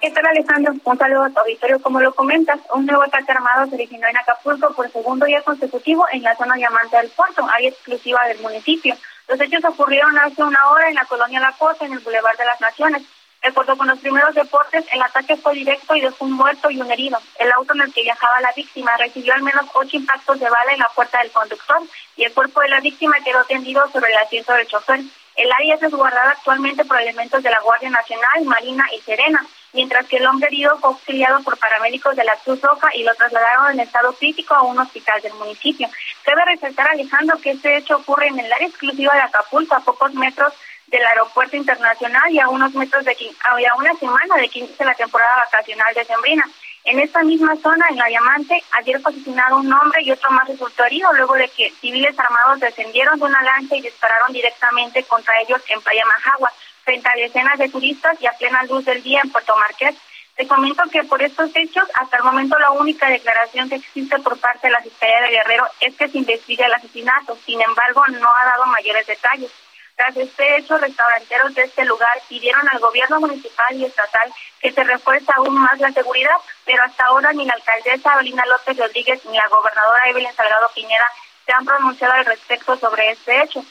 ¿Qué tal, Alejandro? Un saludo a tu auditorio. Como lo comentas, un nuevo ataque armado se originó en Acapulco por segundo día consecutivo en la zona diamante del puerto, área exclusiva del municipio. Los hechos ocurrieron hace una hora en la colonia La Costa, en el Boulevard de las Naciones. De acuerdo con los primeros reportes, el ataque fue directo y dejó un muerto y un herido. El auto en el que viajaba la víctima recibió al menos ocho impactos de bala en la puerta del conductor y el cuerpo de la víctima quedó tendido sobre el asiento del chofer. El área es resguardada actualmente por elementos de la Guardia Nacional, Marina y Serena mientras que el hombre herido fue auxiliado por paramédicos de la Cruz Roja y lo trasladaron en estado crítico a un hospital del municipio. Debe resaltar, Alejandro, que este hecho ocurre en el área exclusiva de Acapulco, a pocos metros del aeropuerto internacional y a unos metros de a una semana de que la temporada vacacional de Sembrina. En esta misma zona, en la Diamante, ayer fue asesinado un hombre y otro más resultó herido luego de que civiles armados descendieron de una lancha y dispararon directamente contra ellos en Playa Majagua frente a decenas de turistas y a plena luz del día en Puerto Marqués. Te comento que por estos hechos, hasta el momento la única declaración que existe por parte de la Fiscalía de Guerrero es que se investiga el asesinato. Sin embargo, no ha dado mayores detalles. Tras este hecho, restauranteros de este lugar pidieron al gobierno municipal y estatal que se refuerce aún más la seguridad, pero hasta ahora ni la alcaldesa Abelina López Rodríguez ni la gobernadora Evelyn Salgado Piñera se han pronunciado al respecto sobre este hecho.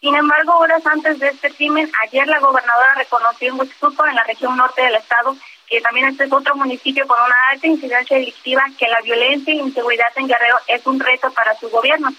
Sin embargo, horas antes de este crimen, ayer la gobernadora reconoció en Huixtuco, en la región norte del estado, que también este es otro municipio con una alta incidencia delictiva, que la violencia y la inseguridad en Guerrero es un reto para su gobierno.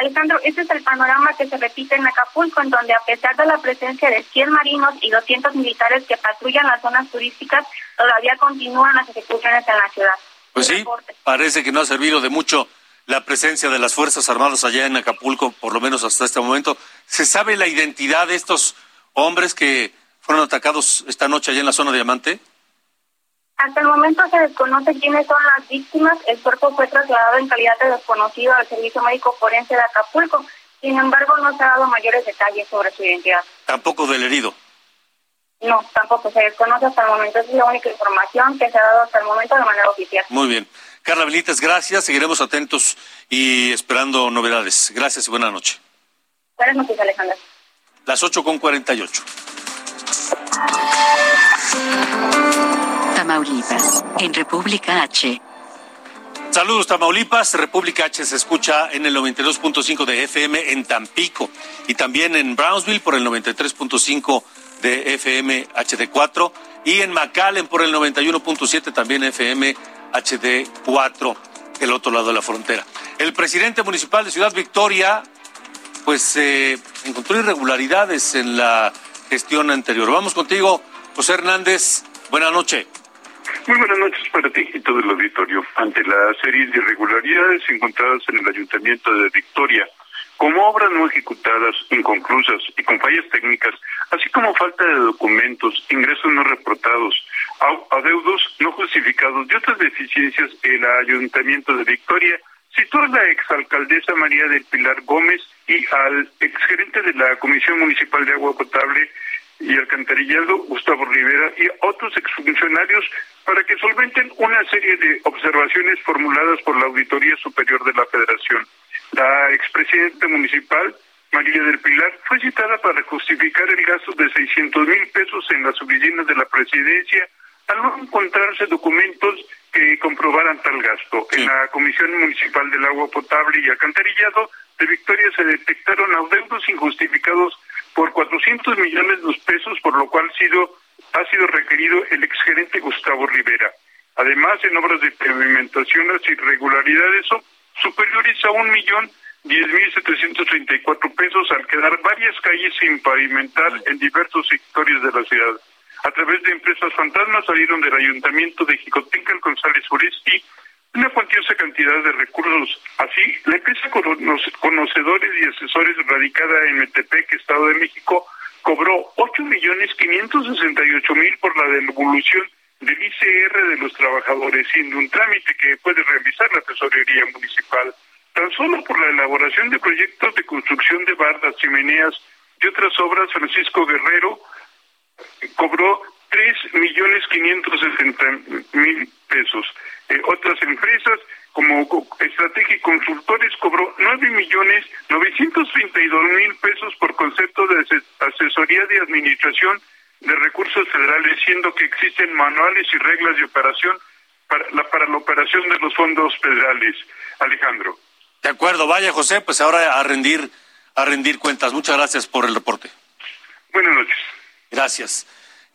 Alejandro, este es el panorama que se repite en Acapulco, en donde a pesar de la presencia de 100 marinos y 200 militares que patrullan las zonas turísticas, todavía continúan las ejecuciones en la ciudad.
Pues sí, parece que no ha servido de mucho la presencia de las Fuerzas Armadas allá en Acapulco, por lo menos hasta este momento. ¿Se sabe la identidad de estos hombres que fueron atacados esta noche allá en la zona de Diamante?
Hasta el momento se desconoce quiénes son las víctimas. El cuerpo fue trasladado en calidad de desconocido al Servicio Médico Forense de Acapulco. Sin embargo, no se ha dado mayores detalles sobre su identidad.
Tampoco del herido.
No, tampoco se desconoce hasta el momento. Esa es la única información que se ha dado hasta el momento de manera oficial.
Muy bien. Carla Benítez, gracias. Seguiremos atentos y esperando novedades. Gracias y buena noche.
Buenas noches, Alejandro.
Las 8 con 48.
Tamaulipas, en República H.
Saludos Tamaulipas, República H se escucha en el 92.5 de FM en Tampico y también en Brownsville por el 93.5 de FM HD4 y en McAllen por el 91.7 también FM HD4 del otro lado de la frontera. El presidente municipal de Ciudad Victoria pues eh, encontró irregularidades en la gestión anterior. Vamos contigo, José Hernández. Buenas noches.
Muy buenas noches para ti y todo el auditorio. Ante la serie de irregularidades encontradas en el Ayuntamiento de Victoria, como obras no ejecutadas, inconclusas y con fallas técnicas, así como falta de documentos, ingresos no reportados, adeudos no justificados y otras deficiencias, el Ayuntamiento de Victoria citó a la exalcaldesa María del Pilar Gómez y al exgerente de la Comisión Municipal de Agua Potable y Alcantarillado, Gustavo Rivera, y otros exfuncionarios para que solventen una serie de observaciones formuladas por la Auditoría Superior de la Federación. La expresidenta municipal, María del Pilar, fue citada para justificar el gasto de 600 mil pesos en las oficinas de la presidencia al no encontrarse documentos que comprobaran tal gasto. En la Comisión Municipal del Agua Potable y Alcantarillado de Victoria se detectaron adeudos injustificados por 400 millones de pesos, por lo cual sido, ha sido requerido el exgerente Gustavo Rivera. Además, en obras de pavimentación, las irregularidades son superiores a un millón diez mil setecientos treinta y cuatro pesos al quedar varias calles sin pavimentar en diversos sectores de la ciudad. A través de empresas fantasmas salieron del ayuntamiento de Jicotenca el González Uresti una cuantiosa cantidad de recursos. Así, la empresa Conocedores y Asesores radicada en Metepec, Estado de México, cobró ocho millones quinientos sesenta y ocho mil por la devolución del ICR de los trabajadores, siendo un trámite que puede realizar la Tesorería Municipal. Tan solo por la elaboración de proyectos de construcción de bardas, chimeneas y otras obras, Francisco Guerrero cobró tres millones quinientos mil pesos. Eh, otras empresas como Estrategia y Consultores cobró nueve millones novecientos treinta y dos mil pesos por concepto de asesoría de administración de recursos federales, siendo que existen manuales y reglas de operación para la, para la operación de los fondos federales. Alejandro.
De acuerdo, vaya José, pues ahora a rendir, a rendir cuentas. Muchas gracias por el reporte.
Buenas noches.
Gracias.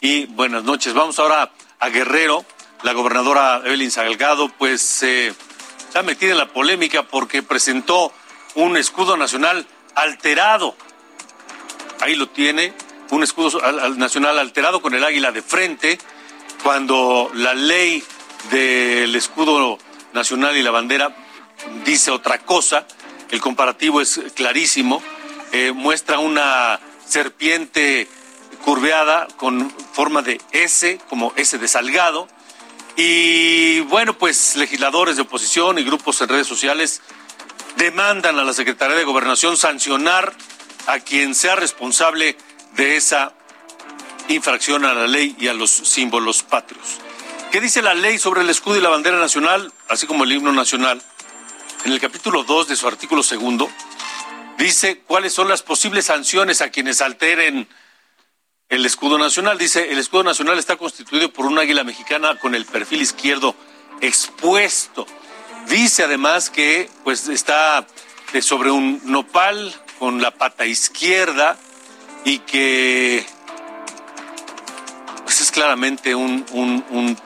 Y buenas noches. Vamos ahora a Guerrero. La gobernadora Evelyn Salgado, pues se ha en la polémica porque presentó un escudo nacional alterado. Ahí lo tiene, un escudo nacional alterado con el águila de frente, cuando la ley del escudo nacional y la bandera dice otra cosa. El comparativo es clarísimo. Eh, muestra una serpiente curveada con forma de S, como S de Salgado. Y bueno, pues legisladores de oposición y grupos en redes sociales demandan a la Secretaría de Gobernación sancionar a quien sea responsable de esa infracción a la ley y a los símbolos patrios. ¿Qué dice la ley sobre el escudo y la bandera nacional, así como el himno nacional? En el capítulo 2 de su artículo segundo, dice cuáles son las posibles sanciones a quienes alteren el escudo nacional. Dice, el escudo nacional está constituido por un águila mexicana con el perfil izquierdo expuesto. Dice además que pues está sobre un nopal con la pata izquierda y que pues es claramente un, un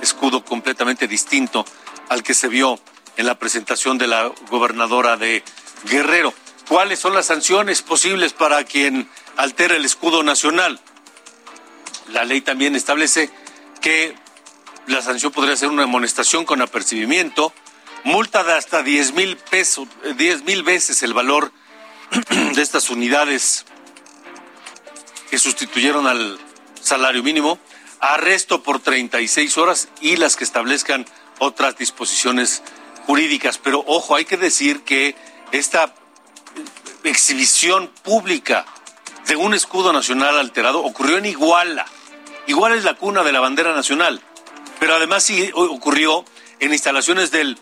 escudo completamente distinto al que se vio en la presentación de la gobernadora de Guerrero. ¿Cuáles son las sanciones posibles para quien altera el escudo nacional? La ley también establece que la sanción podría ser una amonestación con apercibimiento, multa de hasta 10 mil pesos, 10 mil veces el valor [clears throat] de estas unidades que sustituyeron al salario mínimo, arresto por 36 horas y las que establezcan otras disposiciones jurídicas. Pero ojo, hay que decir que esta exhibición pública de un escudo nacional alterado ocurrió en Iguala. Iguala es la cuna de la bandera nacional, pero además sí ocurrió en instalaciones del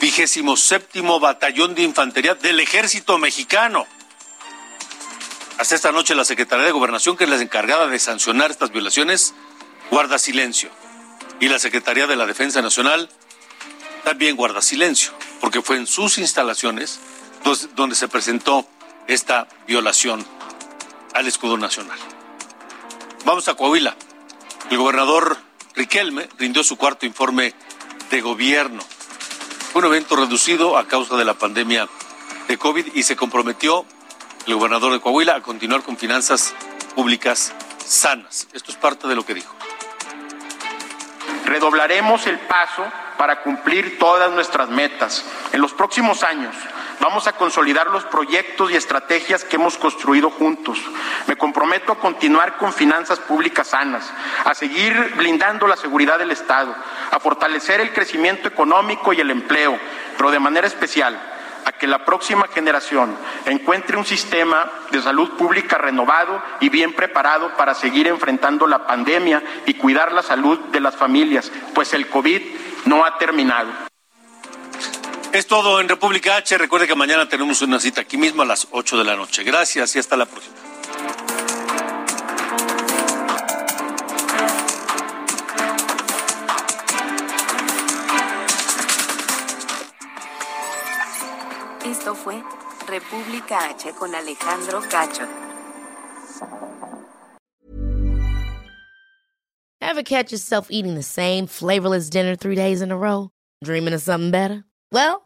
vigésimo séptimo batallón de infantería del ejército mexicano. Hasta esta noche la Secretaría de Gobernación, que es la encargada de sancionar estas violaciones, guarda silencio. Y la Secretaría de la Defensa Nacional también guarda silencio, porque fue en sus instalaciones donde se presentó esta violación al escudo nacional. Vamos a Coahuila. El gobernador Riquelme rindió su cuarto informe de gobierno. Fue un evento reducido a causa de la pandemia de COVID y se comprometió el gobernador de Coahuila a continuar con finanzas públicas sanas. Esto es parte de lo que dijo.
Redoblaremos el paso para cumplir todas nuestras metas. En los próximos años vamos a consolidar los proyectos y estrategias que hemos construido juntos. Me comprometo a continuar con finanzas públicas sanas, a seguir blindando la seguridad del Estado, a fortalecer el crecimiento económico y el empleo, pero de manera especial a que la próxima generación encuentre un sistema de salud pública renovado y bien preparado para seguir enfrentando la pandemia y cuidar la salud de las familias, pues el COVID no ha terminado.
Es todo en República H. Recuerde que mañana tenemos una cita aquí mismo a las 8 de la noche. Gracias y hasta la próxima.
Esto fue República H con Alejandro Cacho.
Ever catch yourself eating the same flavorless dinner three days in a row? Dreaming of something better? Well,